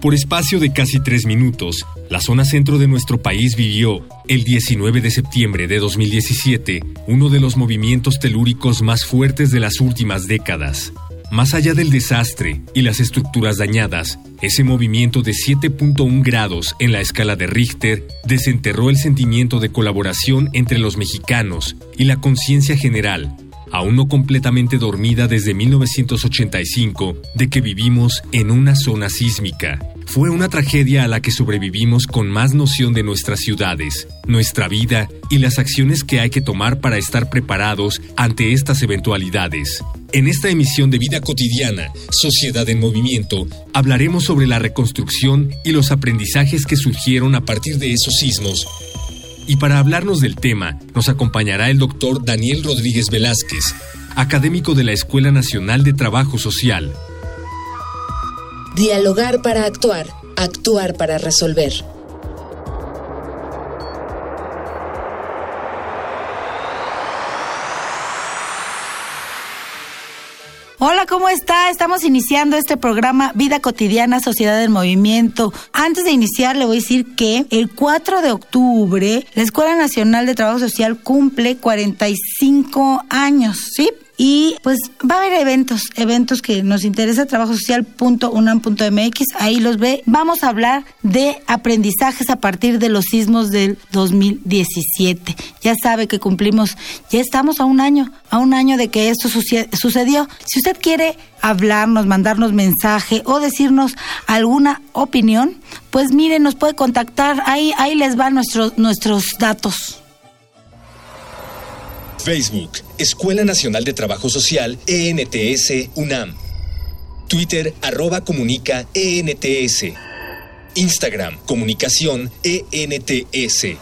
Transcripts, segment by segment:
Por espacio de casi tres minutos, la zona centro de nuestro país vivió, el 19 de septiembre de 2017, uno de los movimientos telúricos más fuertes de las últimas décadas. Más allá del desastre y las estructuras dañadas, ese movimiento de 7.1 grados en la escala de Richter desenterró el sentimiento de colaboración entre los mexicanos y la conciencia general aún no completamente dormida desde 1985, de que vivimos en una zona sísmica. Fue una tragedia a la que sobrevivimos con más noción de nuestras ciudades, nuestra vida y las acciones que hay que tomar para estar preparados ante estas eventualidades. En esta emisión de Vida Cotidiana, Sociedad en Movimiento, hablaremos sobre la reconstrucción y los aprendizajes que surgieron a partir de esos sismos y para hablarnos del tema, nos acompañará el doctor Daniel Rodríguez Velázquez, académico de la Escuela Nacional de Trabajo Social. Dialogar para actuar, actuar para resolver. Hola, ¿cómo está? Estamos iniciando este programa Vida Cotidiana, Sociedad del Movimiento. Antes de iniciar, le voy a decir que el 4 de octubre la Escuela Nacional de Trabajo Social cumple 45 años, ¿sí? Y pues va a haber eventos, eventos que nos interesa, trabajosocial.unam.mx, ahí los ve. Vamos a hablar de aprendizajes a partir de los sismos del 2017. Ya sabe que cumplimos, ya estamos a un año, a un año de que esto sucedió. Si usted quiere hablarnos, mandarnos mensaje o decirnos alguna opinión, pues miren, nos puede contactar, ahí, ahí les van nuestros, nuestros datos. Facebook, Escuela Nacional de Trabajo Social, ENTS, UNAM. Twitter, arroba comunica, ENTS. Instagram, comunicación, ENTS.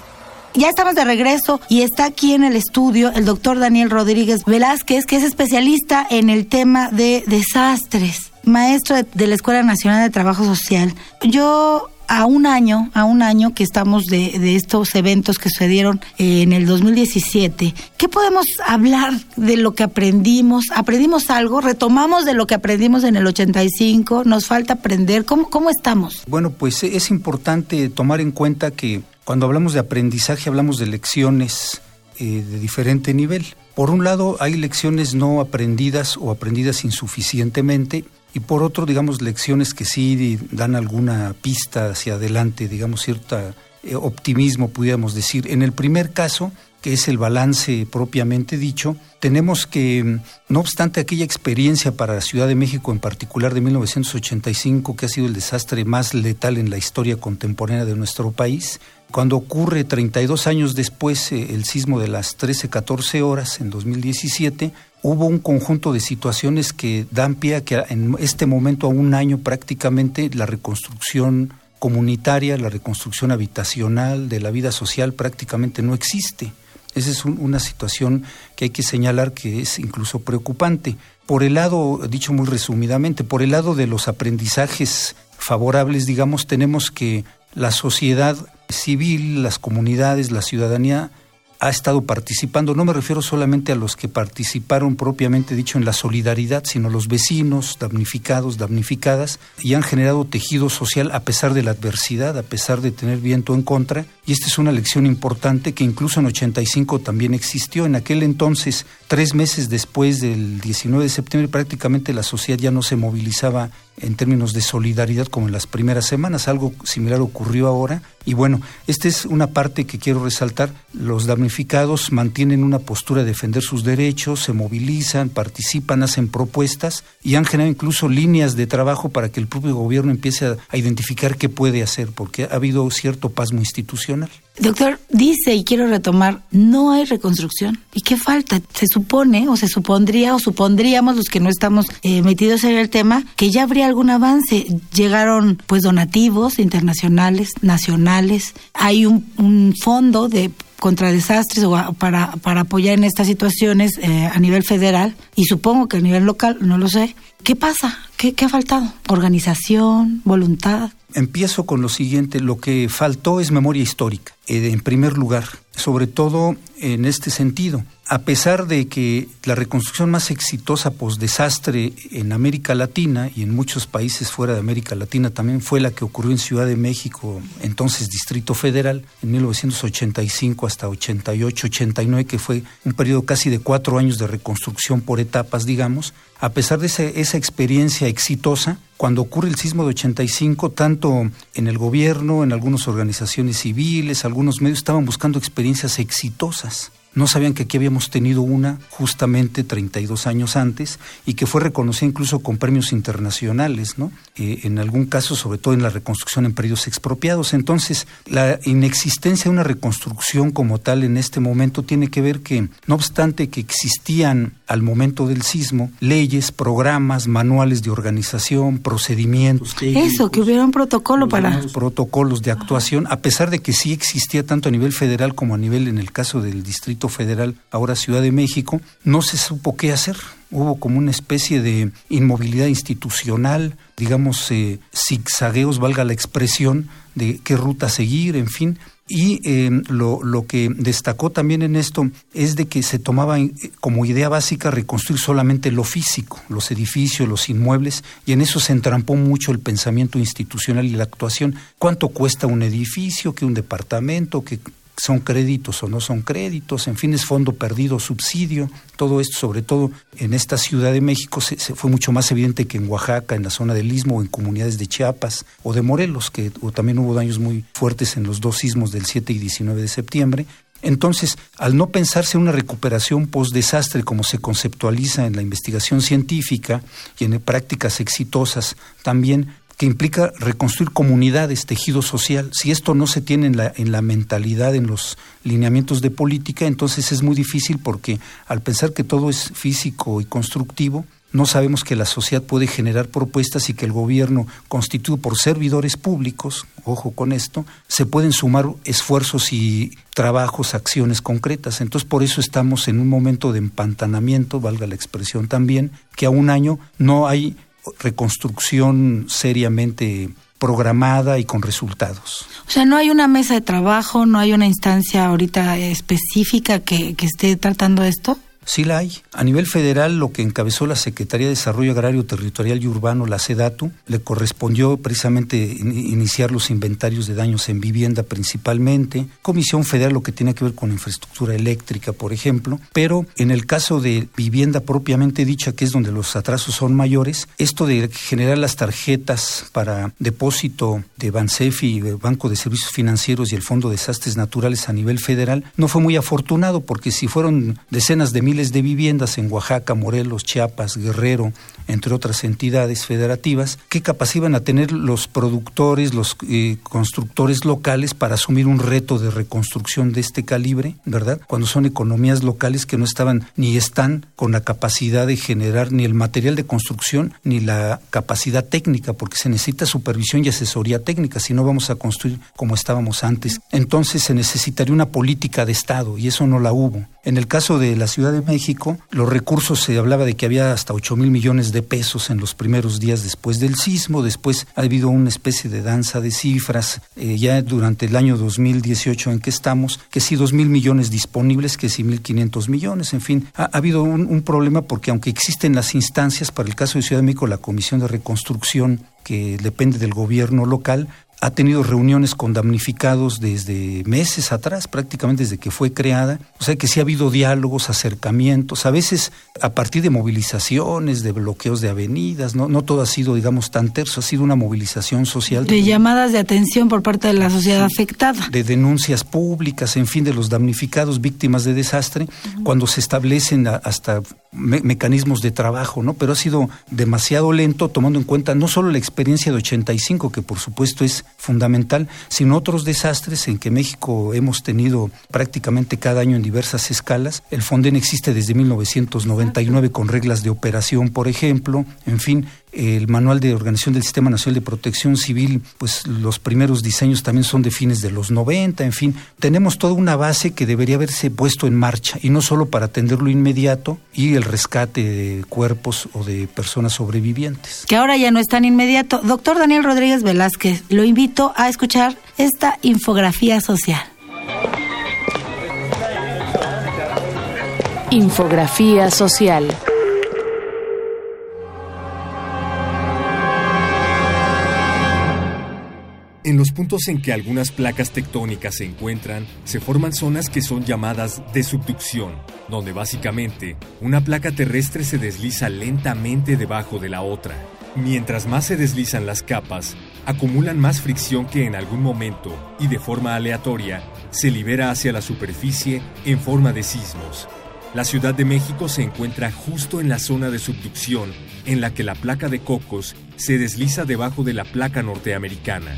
Ya estamos de regreso y está aquí en el estudio el doctor Daniel Rodríguez Velázquez, que es especialista en el tema de desastres, maestro de, la Escuela Nacional de Trabajo Social. Yo a un año, a un año que estamos de, estos eventos que sucedieron en el 2017, ¿qué podemos hablar de lo que aprendimos? ¿Aprendimos algo? ¿Retomamos de lo que aprendimos en el 85? ¿Nos falta aprender? ¿Cómo, cómo estamos? Bueno, pues es importante tomar en cuenta que cuando hablamos de aprendizaje hablamos de lecciones eh, de diferente nivel. Por un lado, hay lecciones no aprendidas o aprendidas insuficientemente y por otro, digamos, lecciones que sí dan alguna pista hacia adelante, digamos, cierto eh, optimismo, pudiéramos decir. En el primer caso, que es el balance propiamente dicho, tenemos que, no obstante aquella experiencia para la Ciudad de México en particular de 1985, que ha sido el desastre más letal en la historia contemporánea de nuestro país, cuando ocurre 32 años después eh, el sismo de las 13-14 horas en 2017, hubo un conjunto de situaciones que dan pie a que en este momento, a un año prácticamente, la reconstrucción comunitaria, la reconstrucción habitacional, de la vida social prácticamente no existe. Esa es una situación que hay que señalar que es incluso preocupante. Por el lado, dicho muy resumidamente, por el lado de los aprendizajes favorables, digamos, tenemos que la sociedad civil, las comunidades, la ciudadanía ha estado participando, no me refiero solamente a los que participaron propiamente dicho en la solidaridad, sino los vecinos, damnificados, damnificadas, y han generado tejido social a pesar de la adversidad, a pesar de tener viento en contra. Y esta es una lección importante que incluso en 85 también existió. En aquel entonces, tres meses después del 19 de septiembre, prácticamente la sociedad ya no se movilizaba en términos de solidaridad como en las primeras semanas. Algo similar ocurrió ahora. Y bueno, esta es una parte que quiero resaltar. Los damnificados mantienen una postura de defender sus derechos, se movilizan, participan, hacen propuestas y han generado incluso líneas de trabajo para que el propio gobierno empiece a, identificar qué puede hacer, porque ha habido cierto pasmo institucional. Doctor, dice, y quiero retomar, no hay reconstrucción. ¿Y qué falta? Se supone, o se supondría, o supondríamos los que no estamos eh, metidos en el tema, que ya habría algún avance. Llegaron pues donativos internacionales, nacionales. Hay un, un fondo de contra desastres o para, para apoyar en estas situaciones eh, a nivel federal y supongo que a nivel local, no lo sé. ¿Qué pasa? ¿Qué, qué ha faltado? ¿Organización? ¿Voluntad? Empiezo con lo siguiente, lo que faltó es memoria histórica, eh, en primer lugar, sobre todo en este sentido a pesar de que la reconstrucción más exitosa post-desastre en América Latina y en muchos países fuera de América Latina también fue la que ocurrió en Ciudad de México, entonces Distrito Federal, en 1985 hasta 88, 89, que fue un periodo casi de cuatro años de reconstrucción por etapas, digamos, a pesar de esa experiencia exitosa, cuando ocurre el sismo de 85, tanto en el gobierno, en algunas organizaciones civiles, algunos medios estaban buscando experiencias exitosas no sabían que aquí habíamos tenido una justamente 32 años antes y que fue reconocida incluso con premios internacionales, ¿no? Eh, en algún caso, sobre todo en la reconstrucción en periodos expropiados. Entonces, la inexistencia de una reconstrucción como tal en este momento tiene que ver que, no obstante que existían al momento del sismo leyes, programas, manuales de organización, procedimientos. Eso, que hubiera un protocolo para... Protocolos de actuación, a pesar de que sí existía tanto a nivel federal como a nivel, en el caso del Distrito Federal, ahora Ciudad de México, no se supo qué hacer. Hubo como una especie de inmovilidad institucional, digamos, eh, zigzagueos, valga la expresión, de qué ruta seguir, en fin. Y eh, lo, lo, que destacó también en esto es de que se tomaba eh, como idea básica reconstruir solamente lo físico, los edificios, los inmuebles, y en eso se entrampó mucho el pensamiento institucional y la actuación. ¿Cuánto cuesta un edificio, que un departamento, que son créditos o no son créditos, en fin, es fondo perdido, subsidio, todo esto, sobre todo en esta Ciudad de México, se, fue mucho más evidente que en Oaxaca, en la zona del Istmo, o en comunidades de Chiapas o de Morelos, que también hubo daños muy fuertes en los dos sismos del 7 y 19 de septiembre. Entonces, al no pensarse una recuperación post-desastre como se conceptualiza en la investigación científica y en prácticas exitosas también, que implica reconstruir comunidades, tejido social. Si esto no se tiene en la, en la mentalidad, en los lineamientos de política, entonces es muy difícil porque al pensar que todo es físico y constructivo, no sabemos que la sociedad puede generar propuestas y que el gobierno, constituido por servidores públicos, ojo con esto, se pueden sumar esfuerzos y trabajos, acciones concretas. Entonces, por eso estamos en un momento de empantanamiento, valga la expresión también, que a un año no hay reconstrucción seriamente programada y con resultados. O sea, no hay una mesa de trabajo, no hay una instancia ahorita específica que, que esté tratando esto. Sí la hay. A nivel federal, lo que encabezó la Secretaría de Desarrollo Agrario, Territorial y Urbano, la SEDATU, le correspondió precisamente iniciar los inventarios de daños en vivienda principalmente. Comisión Federal, lo que tiene que ver con infraestructura eléctrica, por ejemplo. Pero en el caso de vivienda propiamente dicha, que es donde los atrasos son mayores, esto de generar las tarjetas para depósito de Bansefi, Banco de Servicios Financieros y el Fondo de Desastres Naturales a nivel federal, no fue muy afortunado porque si fueron decenas de de viviendas en Oaxaca, Morelos, Chiapas, Guerrero, entre otras entidades federativas, qué capacidad iban a tener los productores, los eh, constructores locales para asumir un reto de reconstrucción de este calibre, ¿verdad? Cuando son economías locales que no estaban ni están con la capacidad de generar ni el material de construcción ni la capacidad técnica, porque se necesita supervisión y asesoría técnica, si no vamos a construir como estábamos antes. Entonces se necesitaría una política de Estado y eso no la hubo. En el caso de la Ciudad de México, los recursos se hablaba de que había hasta 8 mil millones de pesos en los primeros días después del sismo, después ha habido una especie de danza de cifras eh, ya durante el año 2018 en que estamos, que sí 2 mil millones disponibles, que sí 1.500 millones, en fin, ha, habido un, un problema porque aunque existen las instancias, para el caso de Ciudad de México, la Comisión de Reconstrucción que depende del gobierno local, ha tenido reuniones con damnificados desde meses atrás, prácticamente desde que fue creada. O sea que sí ha habido diálogos, acercamientos, a veces a partir de movilizaciones, de bloqueos de avenidas, no, no todo ha sido, digamos, tan terso, ha sido una movilización social. De llamadas de atención por parte de la sociedad afectada. De denuncias públicas, en fin, de los damnificados, víctimas de desastre, cuando se establecen hasta mecanismos de trabajo, ¿no? Pero ha sido demasiado lento tomando en cuenta no solo la experiencia de 85, que por supuesto es fundamental, sino otros desastres en que México hemos tenido prácticamente cada año en diversas escalas. El Fonden existe desde 1999 con reglas de operación, por ejemplo, en fin, el manual de organización del Sistema Nacional de Protección Civil, pues los primeros diseños también son de fines de los 90, en fin, tenemos toda una base que debería haberse puesto en marcha y no solo para atender lo inmediato y el rescate de cuerpos o de personas sobrevivientes. Que ahora ya no es tan inmediato. Doctor Daniel Rodríguez Velázquez, lo invito a escuchar esta infografía social. Infografía social. En los puntos en que algunas placas tectónicas se encuentran, se forman zonas que son llamadas de subducción, donde básicamente una placa terrestre se desliza lentamente debajo de la otra. Mientras más se deslizan las capas, acumulan más fricción que en algún momento, y de forma aleatoria, se libera hacia la superficie en forma de sismos. La Ciudad de México se encuentra justo en la zona de subducción en la que la placa de Cocos se desliza debajo de la placa norteamericana.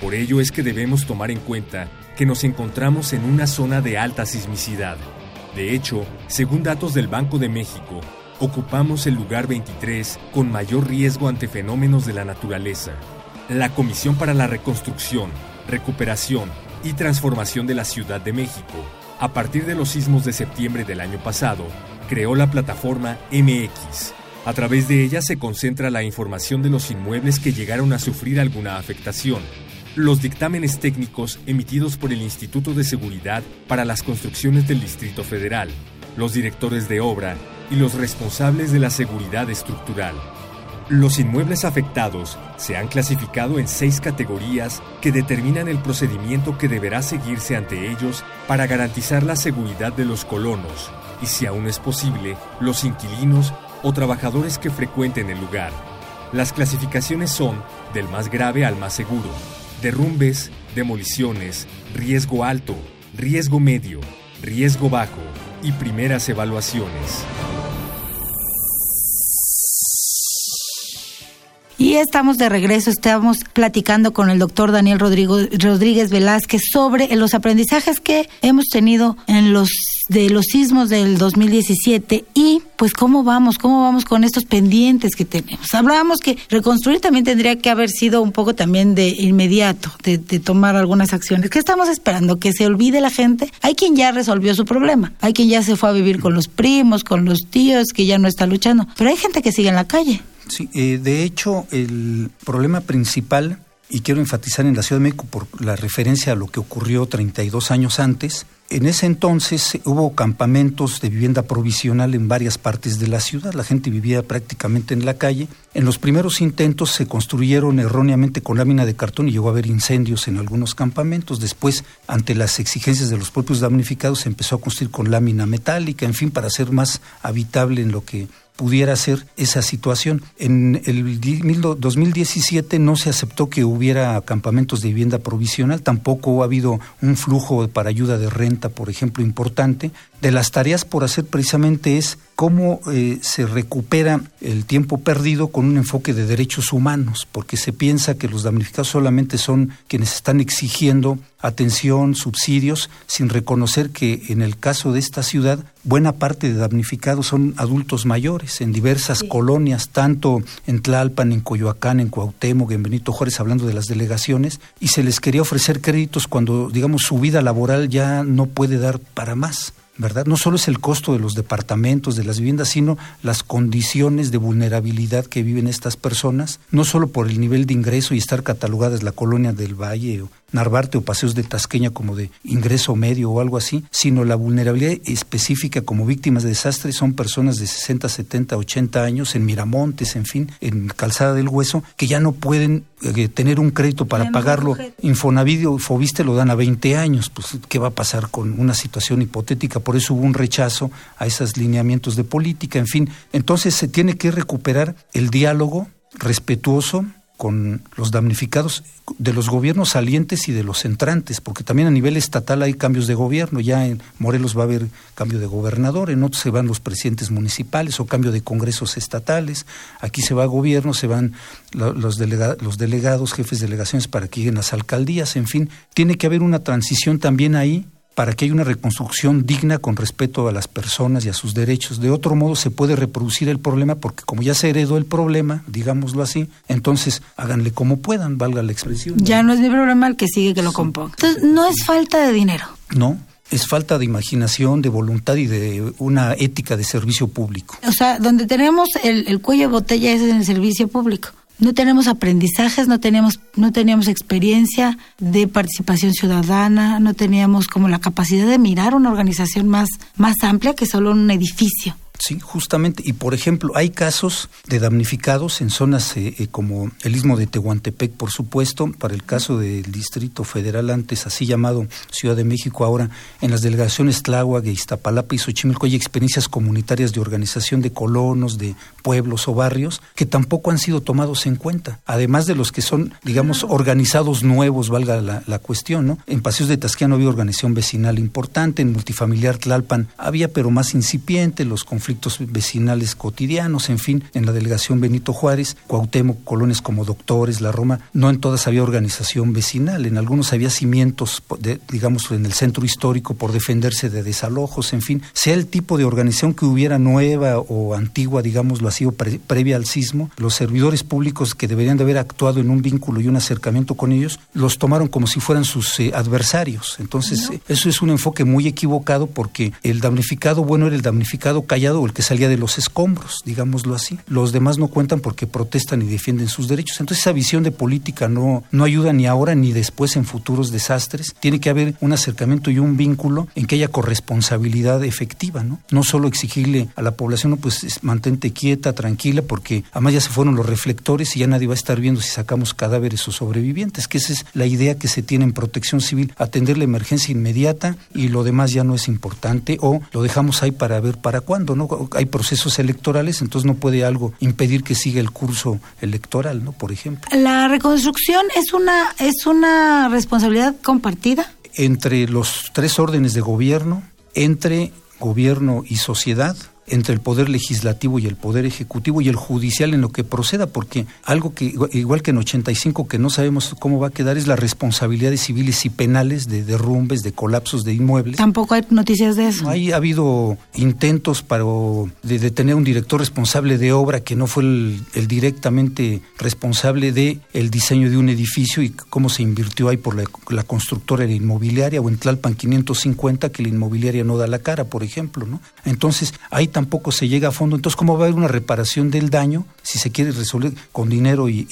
Por ello es que debemos tomar en cuenta que nos encontramos en una zona de alta sismicidad. De hecho, según datos del Banco de México, ocupamos el lugar 23 con mayor riesgo ante fenómenos de la naturaleza. La Comisión para la Reconstrucción, Recuperación y Transformación de la Ciudad de México, a partir de los sismos de septiembre del año pasado, creó la plataforma MX. A través de ella se concentra la información de los inmuebles que llegaron a sufrir alguna afectación, los dictámenes técnicos emitidos por el Instituto de Seguridad para las Construcciones del Distrito Federal, los directores de obra y los responsables de la seguridad estructural. Los inmuebles afectados se han clasificado en seis categorías que determinan el procedimiento que deberá seguirse ante ellos para garantizar la seguridad de los colonos y, si aún es posible, los inquilinos o trabajadores que frecuenten el lugar. Las clasificaciones son del más grave al más seguro derrumbes, demoliciones, riesgo alto, riesgo medio, riesgo bajo y primeras evaluaciones. Y estamos de regreso, estamos platicando con el doctor Daniel Rodríguez Velázquez sobre los aprendizajes que hemos tenido en los de los sismos del 2017 y pues cómo vamos, cómo vamos con estos pendientes que tenemos. Hablábamos que reconstruir también tendría que haber sido un poco también de inmediato, de, de tomar algunas acciones. ¿Qué estamos esperando? ¿Que se olvide la gente? Hay quien ya resolvió su problema, hay quien ya se fue a vivir con los primos, con los tíos, que ya no está luchando, pero hay gente que sigue en la calle. Sí, eh, de hecho, el problema principal, y quiero enfatizar en la Ciudad de México por la referencia a lo que ocurrió 32 años antes, en ese entonces hubo campamentos de vivienda provisional en varias partes de la ciudad, la gente vivía prácticamente en la calle. En los primeros intentos se construyeron erróneamente con lámina de cartón y llegó a haber incendios en algunos campamentos. Después, ante las exigencias de los propios damnificados, se empezó a construir con lámina metálica, en fin, para ser más habitable en lo que pudiera ser esa situación. En el 2017 no se aceptó que hubiera campamentos de vivienda provisional, tampoco ha habido un flujo para ayuda de renta, por ejemplo, importante. De las tareas por hacer precisamente es cómo eh, se recupera el tiempo perdido con un enfoque de derechos humanos, porque se piensa que los damnificados solamente son quienes están exigiendo atención, subsidios, sin reconocer que en el caso de esta ciudad buena parte de damnificados son adultos mayores en diversas colonias, tanto en Tlalpan, en Coyoacán, en Cuauhtémoc, en Benito Juárez, hablando de las delegaciones, y se les quería ofrecer créditos cuando, digamos, su vida laboral ya no puede dar para más. ¿verdad? No solo es el costo de los departamentos, de las viviendas, sino las condiciones de vulnerabilidad que viven estas personas, no solo por el nivel de ingreso y estar catalogadas la colonia del Valle o Narvarte o Paseos de Tasqueña como de ingreso medio o algo así, sino la vulnerabilidad específica como víctimas de desastres son personas de 60, 70, 80 años en Miramontes, en fin, en Calzada del Hueso, que ya no pueden eh, tener un crédito para pagarlo. Infonavit o Fobiste lo dan a 20 años, pues ¿qué va a pasar con una situación hipotética? Por eso hubo un rechazo a esos lineamientos de política, en fin. Entonces se tiene que recuperar el diálogo respetuoso, con los damnificados de los gobiernos salientes y de los entrantes, porque también a nivel estatal hay cambios de gobierno, ya en Morelos va a haber cambio de gobernador, en otros se van los presidentes municipales o cambio de congresos estatales, aquí se va a gobierno, se van los, los delegados, jefes de delegaciones para que lleguen las alcaldías, en fin, tiene que haber una transición también ahí para que haya una reconstrucción digna con respeto a las personas y a sus derechos. De otro modo se puede reproducir el problema porque como ya se heredó el problema, digámoslo así, entonces háganle como puedan, valga la expresión. Ya no es mi problema el que sigue que lo componga. Entonces no es falta de dinero. No, es falta de imaginación, de voluntad y de una ética de servicio público. O sea, donde tenemos el, el cuello de botella es en el servicio público no tenemos aprendizajes, no teníamos, no teníamos experiencia de participación ciudadana, no teníamos como la capacidad de mirar una organización más, más amplia que solo un edificio. Sí, justamente. Y por ejemplo, hay casos de damnificados en zonas eh, eh, como el istmo de Tehuantepec, por supuesto, para el caso del Distrito Federal, antes así llamado Ciudad de México, ahora en las delegaciones Tláhuac, Iztapalapa y Xochimilco hay experiencias comunitarias de organización de colonos, de pueblos o barrios, que tampoco han sido tomados en cuenta. Además de los que son, digamos, organizados nuevos, valga la, la cuestión, ¿no? En Paseos de Tasquiano había organización vecinal importante, en Multifamiliar Tlalpan había, pero más incipiente, los conflictos vecinales cotidianos, en fin, en la delegación Benito Juárez, Cuauhtémoc, colonias como Doctores, La Roma, no en todas había organización vecinal, en algunos había cimientos, digamos, en el centro histórico por defenderse de desalojos, en fin, sea el tipo de organización que hubiera nueva o antigua, digámoslo así, o previa al sismo, los servidores públicos que deberían de haber actuado en un vínculo y un acercamiento con ellos, los tomaron como si fueran sus eh, adversarios. Entonces, eso es un enfoque muy equivocado porque el damnificado bueno era el damnificado callado o el que salía de los escombros, digámoslo así. Los demás no cuentan porque protestan y defienden sus derechos. Entonces esa visión de política no, no ayuda ni ahora ni después en futuros desastres. Tiene que haber un acercamiento y un vínculo en que haya corresponsabilidad efectiva, ¿no? No solo exigirle a la población, pues mantente quieta, tranquila, porque además ya se fueron los reflectores y ya nadie va a estar viendo si sacamos cadáveres o sobrevivientes, que esa es la idea que se tiene en protección civil, atender la emergencia inmediata y lo demás ya no es importante o lo dejamos ahí para ver para cuándo, ¿no? Hay procesos electorales, entonces no puede algo impedir que siga el curso electoral, ¿no? Por ejemplo. La reconstrucción es una es una responsabilidad compartida entre los tres órdenes de gobierno, entre gobierno y sociedad entre el poder legislativo y el poder ejecutivo y el judicial en lo que proceda, porque algo que, igual que en 85, que no sabemos cómo va a quedar, es las responsabilidades civiles y penales de derrumbes, de colapsos de inmuebles. Tampoco hay noticias de eso. Hay, ha habido intentos para de detener un director responsable de obra que no fue el, directamente responsable de el diseño de un edificio y cómo se invirtió ahí por la, la constructora de la inmobiliaria, o en Tlalpan 550, que la inmobiliaria no da la cara, por ejemplo, ¿no? Entonces, hay tampoco se llega a fondo. Entonces, ¿cómo va a haber una reparación del daño si se quiere resolver con dinero y,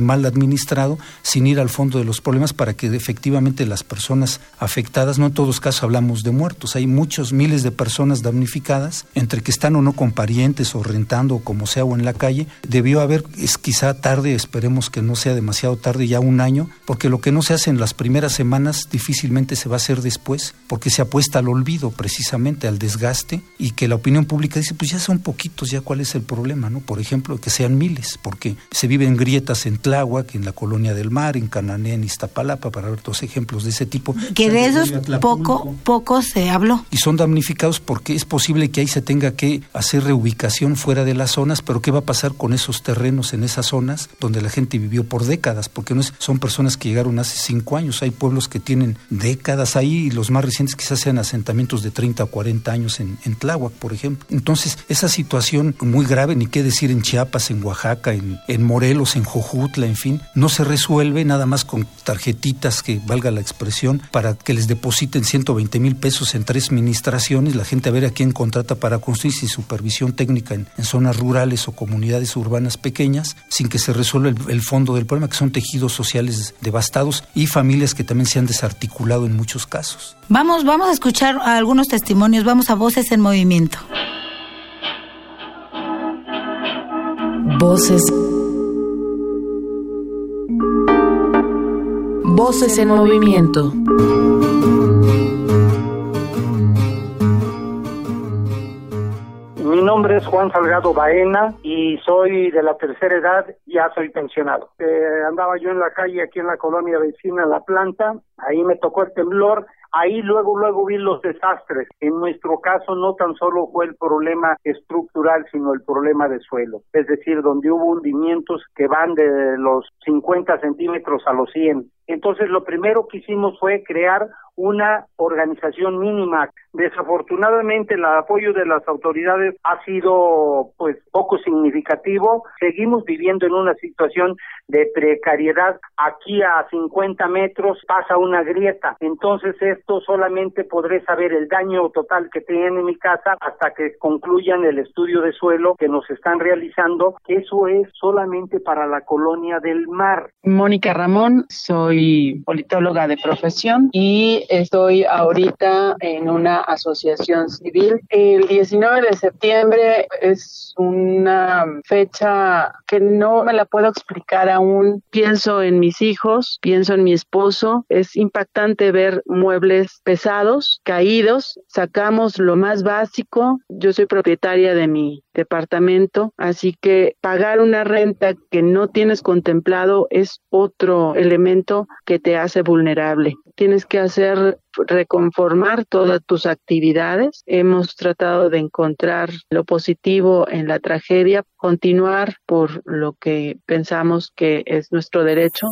mal administrado, sin ir al fondo de los problemas para que efectivamente las personas afectadas, no en todos casos hablamos de muertos, hay muchos miles de personas damnificadas, entre que están o no con parientes o rentando o como sea o en la calle, debió haber, es quizá tarde, esperemos que no sea demasiado tarde, ya un año, porque lo que no se hace en las primeras semanas difícilmente se va a hacer después, porque se apuesta al olvido precisamente, al desgaste y que la opinión pública dice, pues ya son poquitos, ya cuál es el problema, ¿no? Por ejemplo, que sean miles, porque se viven grietas en Tláhuac, en la Colonia del Mar, en Canané, en Iztapalapa, para ver dos ejemplos de ese tipo. Que de esos poco, poco se habló. Y son damnificados porque es posible que ahí se tenga que hacer reubicación fuera de las zonas, pero ¿qué va a pasar con esos terrenos en esas zonas donde la gente vivió por décadas? Porque no son personas que llegaron hace cinco años, hay pueblos que tienen décadas ahí y los más recientes quizás sean asentamientos de 30 o 40 años en, en Tláhuac, por ejemplo. Entonces, esa situación muy grave, ni qué decir en Chiapas, en Oaxaca, en, Morelos, en Jojutla, en fin, no se resuelve nada más con tarjetitas, que valga la expresión, para que les depositen 120 mil pesos en tres administraciones, la gente a ver a quién contrata para construir sin supervisión técnica en, zonas rurales o comunidades urbanas pequeñas, sin que se resuelva el, el fondo del problema, que son tejidos sociales devastados y familias que también se han desarticulado en muchos casos. Vamos, vamos a escuchar algunos testimonios, vamos a Voces en Movimiento. Voces. Voces en movimiento. Mi nombre es Juan Salgado Baena y soy de la tercera edad, ya soy pensionado. Eh, andaba yo en la calle aquí en la colonia vecina La Planta, ahí me tocó el temblor Ahí luego, luego vi los desastres. En nuestro caso no tan solo fue el problema estructural, sino el problema de suelo. Es decir, donde hubo hundimientos que van de los 50 centímetros a los 100 Entonces, lo primero que hicimos fue crear una organización mínima. Desafortunadamente el apoyo de las autoridades ha sido pues poco significativo. Seguimos viviendo en una situación de precariedad. Aquí a 50 metros pasa una grieta. Entonces esto solamente podré saber el daño total que tiene en mi casa hasta que concluyan el estudio de suelo que nos están realizando. Eso es solamente para la colonia del mar. Mónica Ramón, soy politóloga de profesión y estoy ahorita en una asociación civil. El 19 de septiembre es una fecha que no me la puedo explicar aún. Pienso en mis hijos, pienso en mi esposo. Es impactante ver muebles pesados, caídos. Sacamos lo más básico. Yo soy propietaria de mi departamento, así que pagar una renta que no tienes contemplado es otro elemento que te hace vulnerable. Tienes que hacer reconformar todas tus actividades. Hemos tratado de encontrar lo positivo en la tragedia, continuar por lo que pensamos que es nuestro derecho.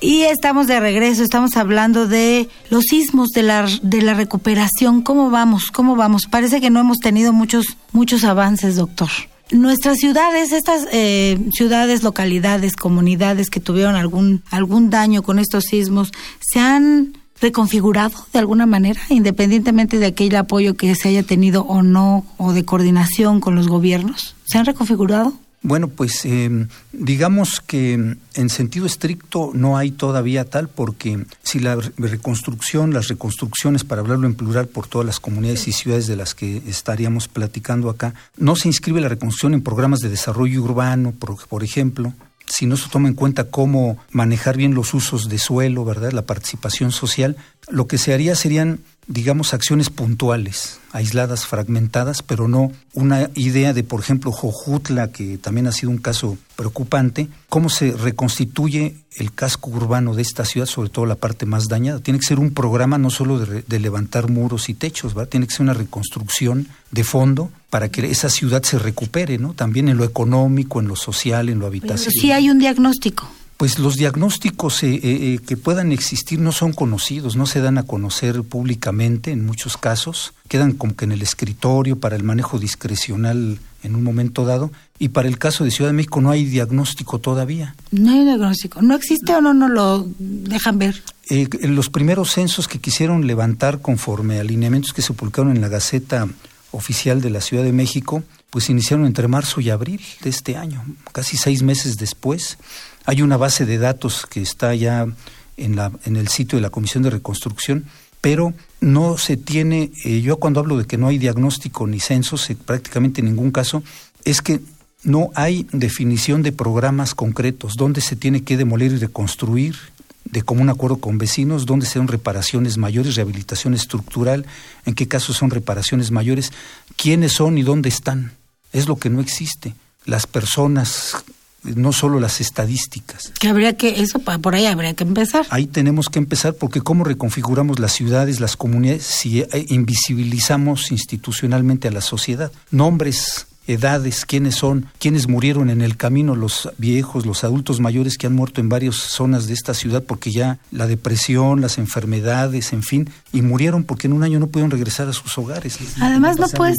Y estamos de regreso, estamos hablando de los sismos, de la, de la recuperación. ¿Cómo vamos? ¿Cómo vamos? Parece que no hemos tenido muchos, muchos avances, doctor. Nuestras ciudades, estas eh, ciudades, localidades, comunidades que tuvieron algún, algún daño con estos sismos, ¿se han reconfigurado de alguna manera, independientemente de aquel apoyo que se haya tenido o no, o de coordinación con los gobiernos? ¿Se han reconfigurado? Bueno, pues eh, digamos que en sentido estricto no hay todavía tal porque si la reconstrucción, las reconstrucciones, para hablarlo en plural por todas las comunidades y ciudades de las que estaríamos platicando acá, no se inscribe la reconstrucción en programas de desarrollo urbano, por, por ejemplo, si no se toma en cuenta cómo manejar bien los usos de suelo, ¿verdad? La participación social, lo que se haría serían digamos, acciones puntuales, aisladas, fragmentadas, pero no una idea de, por ejemplo, Jojutla, que también ha sido un caso preocupante, cómo se reconstituye el casco urbano de esta ciudad, sobre todo la parte más dañada. Tiene que ser un programa no solo de, levantar muros y techos, ¿verdad? tiene que ser una reconstrucción de fondo para que esa ciudad se recupere, ¿no? También en lo económico, en lo social, en lo habitacional. Sí hay un diagnóstico pues los diagnósticos eh, eh, eh, que puedan existir no son conocidos, no se dan a conocer públicamente en muchos casos, quedan como que en el escritorio para el manejo discrecional en un momento dado, y para el caso de Ciudad de México no hay diagnóstico todavía. No hay diagnóstico, ¿no existe o no no lo dejan ver? en los primeros censos que quisieron levantar conforme a alineamientos que se publicaron en la Gaceta Oficial de la Ciudad de México, pues iniciaron entre marzo y abril de este año, casi seis meses después hay una base de datos que está ya en, la, en el sitio de la Comisión de Reconstrucción, pero no se tiene, eh, yo cuando hablo de que no hay diagnóstico ni censos, eh, prácticamente en ningún caso, es que no hay definición de programas concretos, dónde se tiene que demoler y reconstruir de común acuerdo con vecinos, dónde son reparaciones mayores, rehabilitación estructural, en qué casos son reparaciones mayores, quiénes son y dónde están. Es lo que no existe. Las personas no solo las estadísticas. Que habría que, eso por ahí habría que empezar. Ahí tenemos que empezar porque cómo reconfiguramos las ciudades, las comunidades, si eh, invisibilizamos institucionalmente a la sociedad. Nombres edades, quiénes son, quiénes murieron en el camino, los viejos, los adultos mayores que han muerto en varias zonas de esta ciudad porque ya la depresión, las enfermedades, en fin, y murieron porque en un año no pudieron regresar a sus hogares. Además no puedes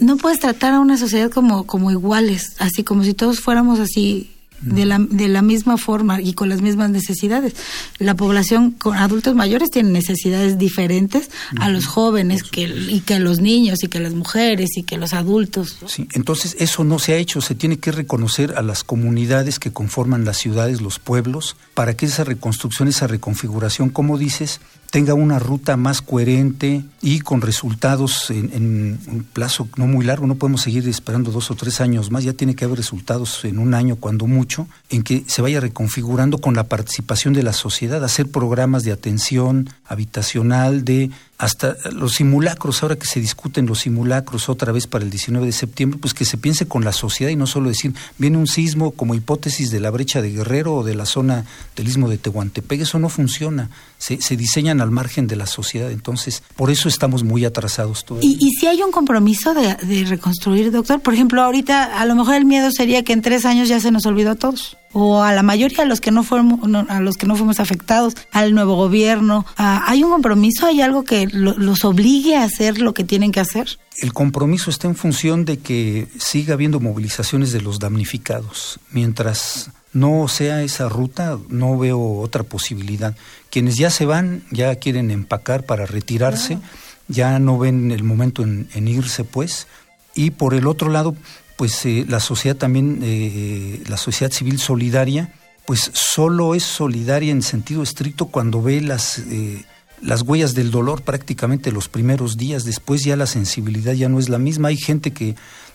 no puedes tratar a una sociedad como como iguales, así como si todos fuéramos así de la, de la misma forma y con las mismas necesidades. La población con adultos mayores tiene necesidades diferentes a los jóvenes que, y que los niños y que las mujeres y que los adultos. Sí, entonces eso no se ha hecho, se tiene que reconocer a las comunidades que conforman las ciudades, los pueblos, para que esa reconstrucción, esa reconfiguración, como dices, tenga una ruta más coherente y con resultados en, un plazo no muy largo. No podemos seguir esperando dos o tres años más. Ya tiene que haber resultados en un año, cuando mucho, en que se vaya reconfigurando con la participación de la sociedad, hacer programas de atención habitacional, de hasta los simulacros, ahora que se discuten los simulacros otra vez para el 19 de septiembre, pues que se piense con la sociedad y no solo decir, viene un sismo como hipótesis de la brecha de Guerrero o de la zona del istmo de Tehuantepec, eso no funciona, se, se diseñan al margen de la sociedad, entonces por eso estamos muy atrasados todos. ¿Y, y si hay un compromiso de, de reconstruir, doctor? Por ejemplo, ahorita a lo mejor el miedo sería que en tres años ya se nos olvidó a todos o a la mayoría de los que no fuimos a los que no fuimos afectados al nuevo gobierno hay un compromiso hay algo que lo, los obligue a hacer lo que tienen que hacer el compromiso está en función de que siga habiendo movilizaciones de los damnificados. Mientras no sea esa ruta no veo otra posibilidad. Quienes ya se van ya quieren empacar para retirarse claro. ya no ven el momento en, en irse pues. Y por el otro lado pues eh, la sociedad también, eh, la sociedad civil solidaria, pues solo es solidaria en sentido estricto cuando ve las, eh, las huellas del dolor prácticamente los primeros días, después ya la sensibilidad ya no es la misma, hay gente que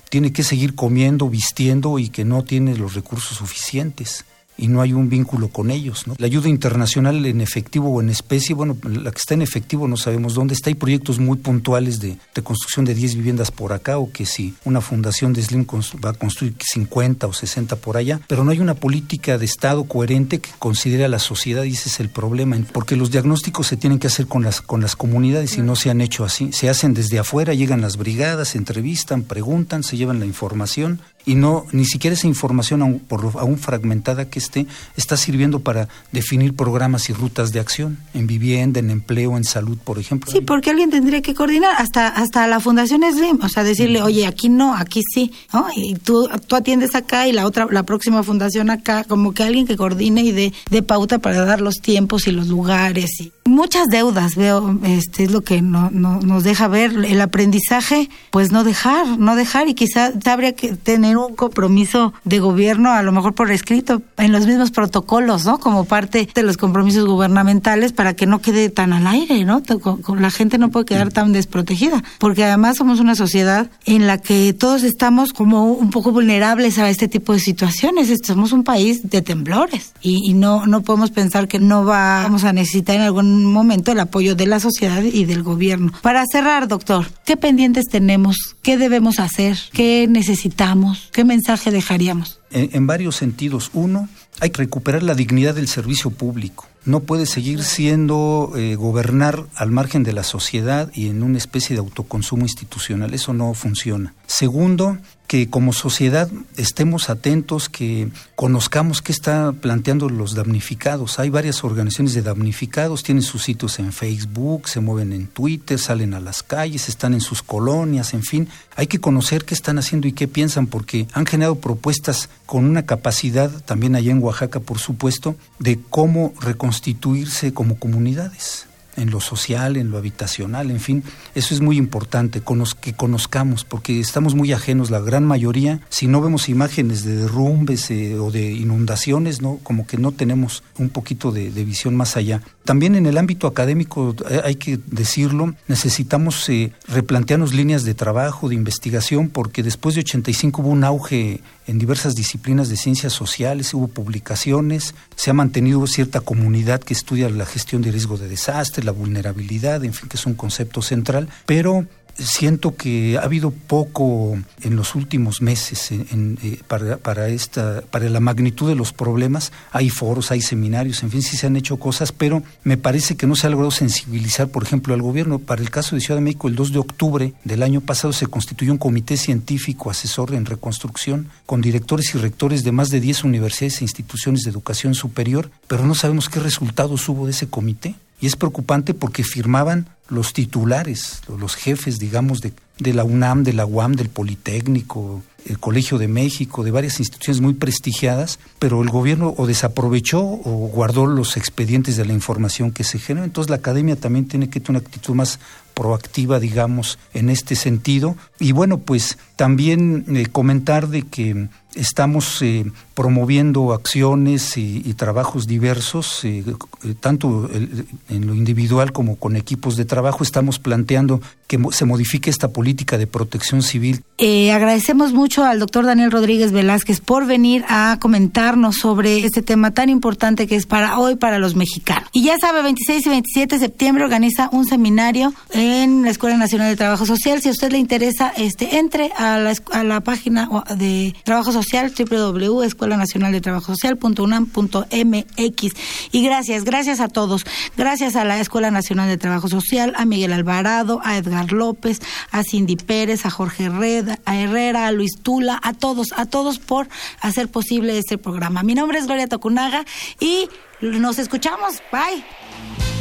tiene que seguir comiendo, vistiendo y que no tiene los recursos suficientes y no hay un vínculo con ellos. ¿no? La ayuda internacional en efectivo o en especie, bueno, la que está en efectivo no sabemos dónde está. Hay proyectos muy puntuales de, construcción de 10 viviendas por acá o que si una fundación de Slim va a construir 50 o 60 por allá, pero no hay una política de Estado coherente que considere a la sociedad y ese es el problema, porque los diagnósticos se tienen que hacer con las, con las comunidades y no se han hecho así. Se hacen desde afuera, llegan las brigadas, entrevistan, preguntan, se llevan la información y no ni siquiera esa información aún, por aún fragmentada que esté está sirviendo para definir programas y rutas de acción en vivienda, en empleo, en salud, por ejemplo. Sí, porque alguien tendría que coordinar hasta hasta la Fundación Slim, o sea, decirle, "Oye, aquí no, aquí sí", ¿no? Y tú tú atiendes acá y la otra la próxima fundación acá, como que alguien que coordine y dé de pauta para dar los tiempos y los lugares y muchas deudas veo, este es lo que no, no, nos deja ver el aprendizaje, pues no dejar, no dejar y quizá habría que tener un compromiso de gobierno, a lo mejor por escrito, en los mismos protocolos, ¿no? Como parte de los compromisos gubernamentales para que no quede tan al aire, ¿no? La gente no puede quedar tan desprotegida, porque además somos una sociedad en la que todos estamos como un poco vulnerables a este tipo de situaciones. Somos un país de temblores y, no, no podemos pensar que no va, vamos a necesitar en algún momento el apoyo de la sociedad y del gobierno. Para cerrar, doctor, ¿qué pendientes tenemos? ¿Qué debemos hacer? ¿Qué necesitamos? ¿Qué mensaje dejaríamos? En, en varios sentidos. Uno, hay que recuperar la dignidad del servicio público. No puede seguir siendo eh, gobernar al margen de la sociedad y en una especie de autoconsumo institucional. Eso no funciona. Segundo, que como sociedad estemos atentos, que conozcamos qué está planteando los damnificados. Hay varias organizaciones de damnificados, tienen sus sitios en Facebook, se mueven en Twitter, salen a las calles, están en sus colonias, en fin. Hay que conocer qué están haciendo y qué piensan, porque han generado propuestas con una capacidad, también allá en Oaxaca, por supuesto, de cómo reconstituirse como comunidades en lo social, en lo habitacional, en fin, eso es muy importante, que conozcamos, porque estamos muy ajenos, la gran mayoría, si no vemos imágenes de derrumbes eh, o de inundaciones, no, como que no tenemos un poquito de, de, visión más allá. También en el ámbito académico, eh, hay que decirlo, necesitamos eh, replantearnos líneas de trabajo, de investigación, porque después de 85 hubo un auge en diversas disciplinas de ciencias sociales, hubo publicaciones, se ha mantenido cierta comunidad que estudia la gestión de riesgo de desastre, la vulnerabilidad, en fin, que es un concepto central, pero siento que ha habido poco en los últimos meses eh, para, para, esta, para la magnitud de los problemas. Hay foros, hay seminarios, en fin, sí se han hecho cosas, pero me parece que no se ha logrado sensibilizar, por ejemplo, al gobierno. Para el caso de Ciudad de México, el 2 de octubre del año pasado se constituyó un comité científico asesor en reconstrucción con directores y rectores de más de 10 universidades e instituciones de educación superior, pero no sabemos qué resultados hubo de ese comité. Y es preocupante porque firmaban los titulares, los jefes, digamos, de, de, la UNAM, de la UAM, del Politécnico, el Colegio de México, de varias instituciones muy prestigiadas, pero el gobierno o desaprovechó o guardó los expedientes de la información que se generó. Entonces la academia también tiene que tener una actitud más proactiva, digamos, en este sentido. Y bueno, pues También eh, comentar de que estamos eh, promoviendo acciones y, trabajos diversos, eh, tanto en lo individual como con equipos de trabajo. Estamos planteando que se modifique esta política de protección civil. agradecemos mucho al doctor Daniel Rodríguez Velázquez por venir a comentarnos sobre este tema tan importante que es para hoy para los mexicanos. Y ya sabe, 26 y 27 de septiembre organiza un seminario en la Escuela Nacional de Trabajo Social. Si a usted le interesa, este entre a la, a la página de Trabajo Social, www.escuela nacional de trabajo social.unam.mx. Y gracias, gracias a todos. Gracias a la Escuela Nacional de Trabajo Social, a Miguel Alvarado, a Edgar López, a Cindy Pérez, a Jorge Herrera, a Herrera, a Luis Tula, a todos, a todos por hacer posible este programa. Mi nombre es Gloria Tocunaga y nos escuchamos. Bye.